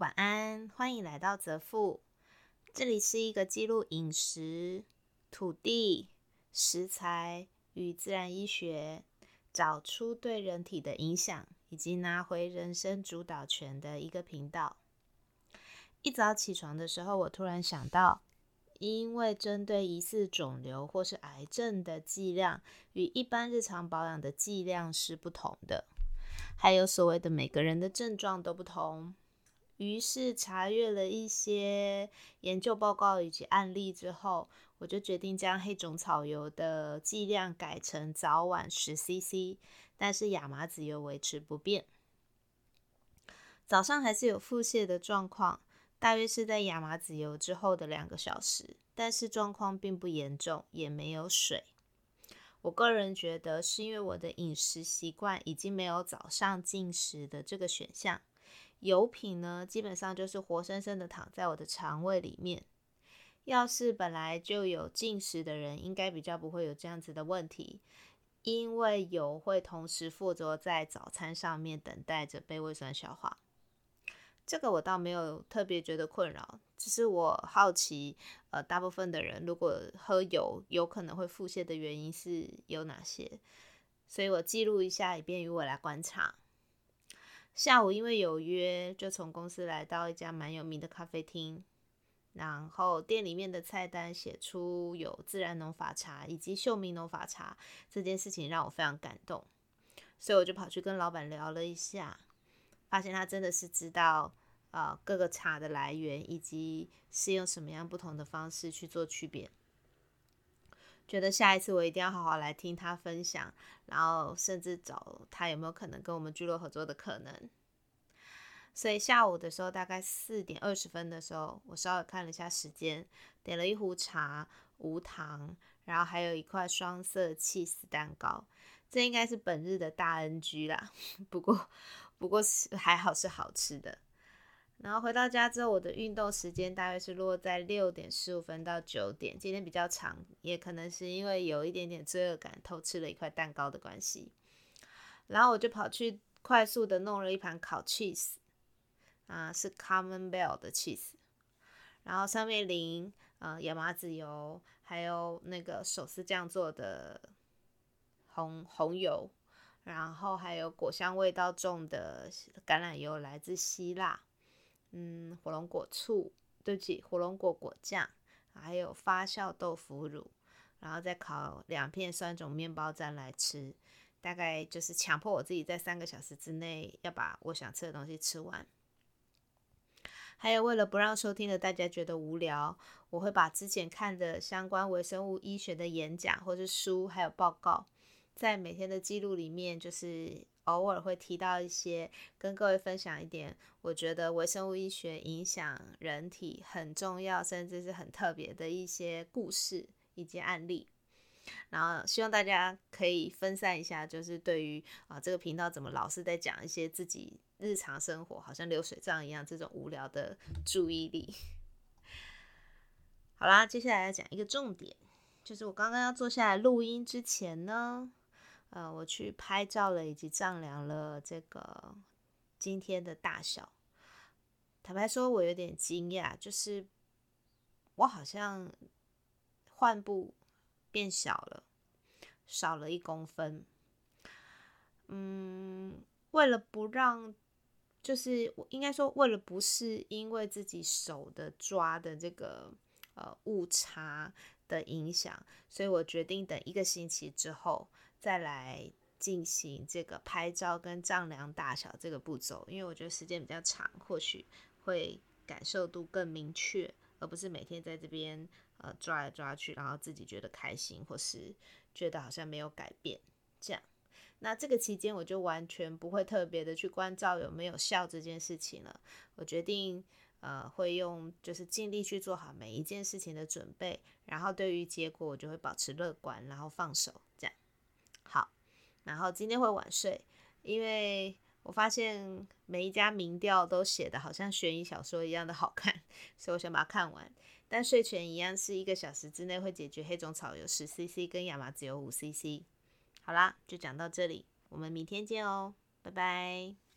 晚安，欢迎来到泽富。这里是一个记录饮食、土地、食材与自然医学，找出对人体的影响，以及拿回人生主导权的一个频道。一早起床的时候，我突然想到，因为针对疑似肿瘤或是癌症的剂量与一般日常保养的剂量是不同的，还有所谓的每个人的症状都不同。于是查阅了一些研究报告以及案例之后，我就决定将黑种草油的剂量改成早晚十 CC，但是亚麻籽油维持不变。早上还是有腹泻的状况，大约是在亚麻籽油之后的两个小时，但是状况并不严重，也没有水。我个人觉得是因为我的饮食习惯已经没有早上进食的这个选项。油品呢，基本上就是活生生的躺在我的肠胃里面。要是本来就有进食的人，应该比较不会有这样子的问题，因为油会同时附着在早餐上面，等待着被胃酸消化。这个我倒没有特别觉得困扰，只是我好奇，呃，大部分的人如果喝油有可能会腹泻的原因是有哪些，所以我记录一下，以便于我来观察。下午因为有约，就从公司来到一家蛮有名的咖啡厅。然后店里面的菜单写出有自然农法茶以及秀明农法茶，这件事情让我非常感动，所以我就跑去跟老板聊了一下，发现他真的是知道呃各个茶的来源以及是用什么样不同的方式去做区别。觉得下一次我一定要好好来听他分享，然后甚至找他有没有可能跟我们聚落合作的可能。所以下午的时候，大概四点二十分的时候，我稍微看了一下时间，点了一壶茶，无糖，然后还有一块双色 cheese 蛋糕。这应该是本日的大 NG 啦，不过不过是还好是好吃的。然后回到家之后，我的运动时间大约是落在六点十五分到九点。今天比较长，也可能是因为有一点点罪恶感，偷吃了一块蛋糕的关系。然后我就跑去快速的弄了一盘烤 cheese，啊，是 Common Bell 的 cheese，然后上面淋呃亚麻籽油，还有那个手撕酱做的红红油，然后还有果香味道重的橄榄油，来自希腊。嗯，火龙果醋，对不起，火龙果果酱，还有发酵豆腐乳，然后再烤两片酸种面包蘸来吃，大概就是强迫我自己在三个小时之内要把我想吃的东西吃完。还有为了不让收听的大家觉得无聊，我会把之前看的相关微生物医学的演讲或是书，还有报告，在每天的记录里面，就是。偶尔会提到一些，跟各位分享一点，我觉得微生物医学影响人体很重要，甚至是很特别的一些故事以及案例。然后希望大家可以分散一下，就是对于啊这个频道怎么老是在讲一些自己日常生活好像流水账一样这种无聊的注意力。好啦，接下来要讲一个重点，就是我刚刚要坐下来录音之前呢。呃，我去拍照了，以及丈量了这个今天的大小。坦白说，我有点惊讶，就是我好像患部变小了，少了一公分。嗯，为了不让，就是应该说，为了不是因为自己手的抓的这个呃误差的影响，所以我决定等一个星期之后。再来进行这个拍照跟丈量大小这个步骤，因为我觉得时间比较长，或许会感受度更明确，而不是每天在这边呃抓来抓去，然后自己觉得开心，或是觉得好像没有改变这样。那这个期间我就完全不会特别的去关照有没有效这件事情了。我决定呃会用就是尽力去做好每一件事情的准备，然后对于结果我就会保持乐观，然后放手这样。好然后今天会晚睡，因为我发现每一家民调都写的好像悬疑小说一样的好看，所以我想把它看完。但睡前一样是一个小时之内会解决黑种草油十 CC 跟亚麻籽油五 CC。好啦，就讲到这里，我们明天见哦，拜拜。